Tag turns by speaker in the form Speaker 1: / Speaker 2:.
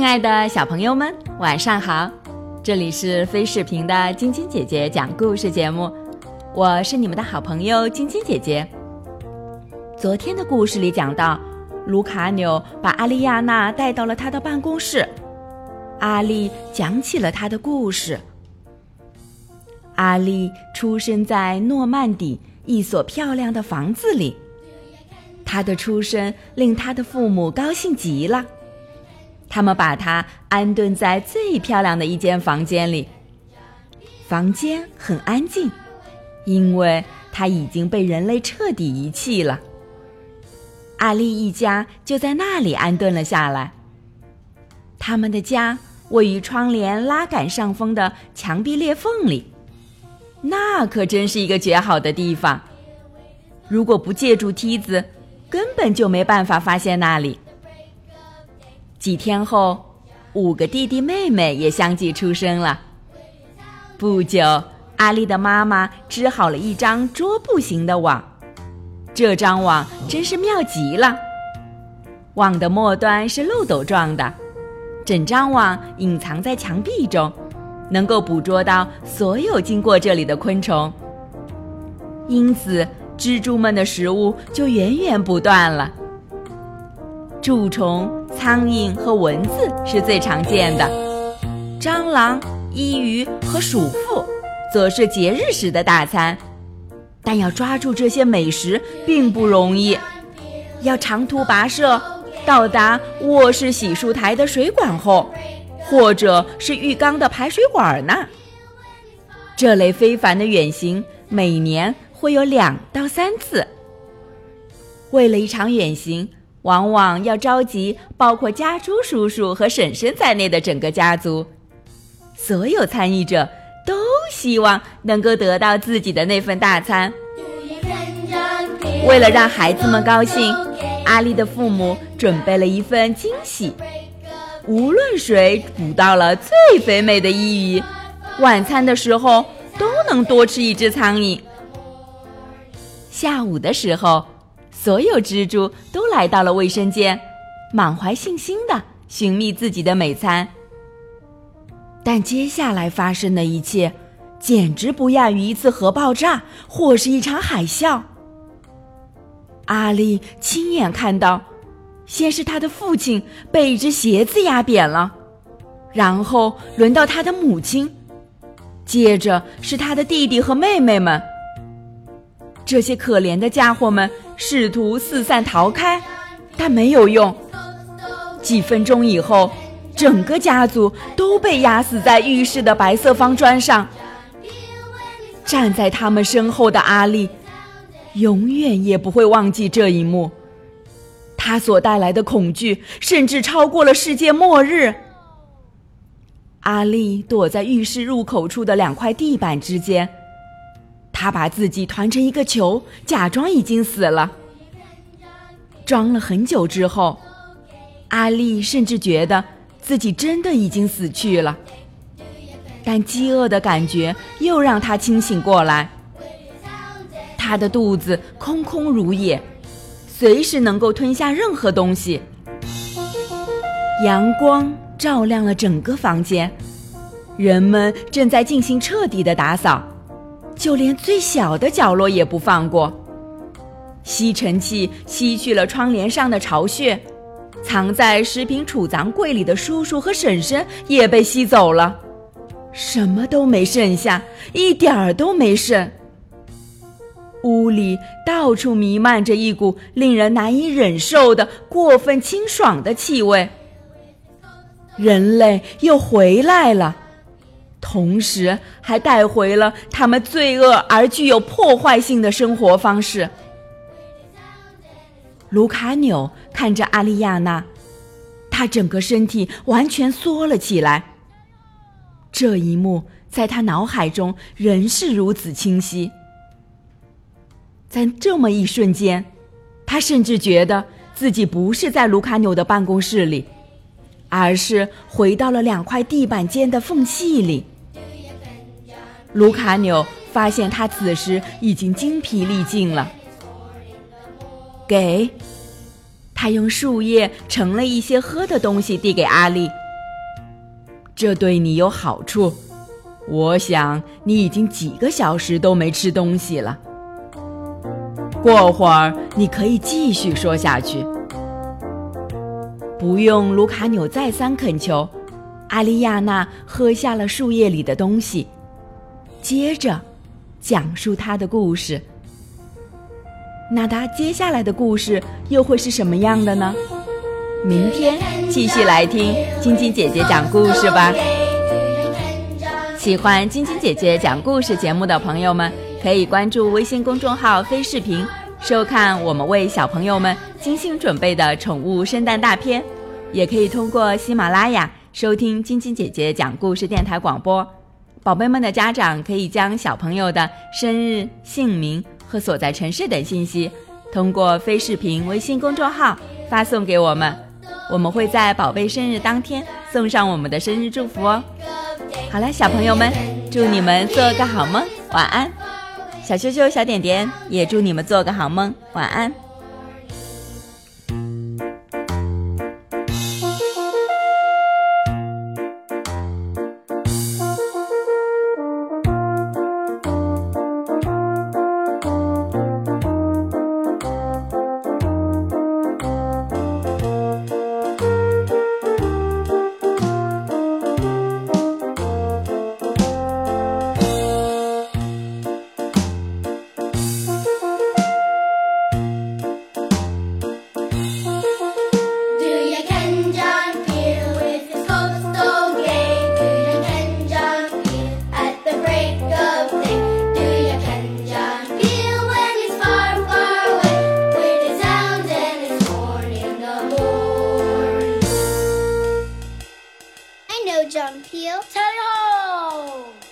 Speaker 1: 亲爱的小朋友们，晚上好！这里是飞视频的晶晶姐姐讲故事节目，我是你们的好朋友晶晶姐姐。昨天的故事里讲到，卢卡纽把阿丽亚娜带到了他的办公室，阿丽讲起了他的故事。阿丽出生在诺曼底一所漂亮的房子里，她的出生令她的父母高兴极了。他们把它安顿在最漂亮的一间房间里。房间很安静，因为它已经被人类彻底遗弃了。阿丽一家就在那里安顿了下来。他们的家位于窗帘拉杆上风的墙壁裂缝里，那可真是一个绝好的地方。如果不借助梯子，根本就没办法发现那里。几天后，五个弟弟妹妹也相继出生了。不久，阿丽的妈妈织好了一张桌布型的网，这张网真是妙极了。网的末端是漏斗状的，整张网隐藏在墙壁中，能够捕捉到所有经过这里的昆虫。因此，蜘蛛们的食物就源源不断了。蛀虫。苍蝇和蚊子是最常见的，蟑螂、衣鱼和鼠妇则是节日时的大餐。但要抓住这些美食并不容易，要长途跋涉到达卧室洗漱台的水管后，或者是浴缸的排水管呢。这类非凡的远行每年会有两到三次。为了一场远行。往往要召集包括家猪叔叔和婶婶在内的整个家族，所有参与者都希望能够得到自己的那份大餐。为了让孩子们高兴，阿丽的父母准备了一份惊喜：无论谁捕到了最肥美的伊鱼，晚餐的时候都能多吃一只苍蝇。下午的时候。所有蜘蛛都来到了卫生间，满怀信心的寻觅自己的美餐。但接下来发生的一切，简直不亚于一次核爆炸或是一场海啸。阿丽亲眼看到，先是他的父亲被一只鞋子压扁了，然后轮到他的母亲，接着是他的弟弟和妹妹们。这些可怜的家伙们试图四散逃开，但没有用。几分钟以后，整个家族都被压死在浴室的白色方砖上。站在他们身后的阿丽，永远也不会忘记这一幕。他所带来的恐惧，甚至超过了世界末日。阿丽躲在浴室入口处的两块地板之间。他把自己团成一个球，假装已经死了。装了很久之后，阿丽甚至觉得自己真的已经死去了。但饥饿的感觉又让他清醒过来。他的肚子空空如也，随时能够吞下任何东西。阳光照亮了整个房间，人们正在进行彻底的打扫。就连最小的角落也不放过。吸尘器吸去了窗帘上的巢穴，藏在食品储藏柜里的叔叔和婶婶也被吸走了，什么都没剩下，一点儿都没剩。屋里到处弥漫着一股令人难以忍受的过分清爽的气味。人类又回来了。同时还带回了他们罪恶而具有破坏性的生活方式。卢卡纽看着阿丽亚娜，他整个身体完全缩了起来。这一幕在他脑海中仍是如此清晰。在这么一瞬间，他甚至觉得自己不是在卢卡纽的办公室里。而是回到了两块地板间的缝隙里。卢卡纽发现他此时已经精疲力尽了。给，他用树叶盛了一些喝的东西递给阿丽。这对你有好处。我想你已经几个小时都没吃东西了。过会儿你可以继续说下去。不用卢卡纽再三恳求，阿丽亚娜喝下了树叶里的东西，接着讲述她的故事。那她接下来的故事又会是什么样的呢？明天继续来听晶晶姐姐讲故事吧。喜欢晶晶姐姐讲故事节目的朋友们，可以关注微信公众号“飞视频”，收看我们为小朋友们精心准备的宠物圣诞大片。也可以通过喜马拉雅收听晶晶姐姐讲故事电台广播。宝贝们的家长可以将小朋友的生日、姓名和所在城市等信息，通过飞视频微信公众号发送给我们。我们会在宝贝生日当天送上我们的生日祝福哦。好了，小朋友们，祝你们做个好梦，晚安。小羞羞、小点点也祝你们做个好梦，晚安。
Speaker 2: John Peel. Tally ho!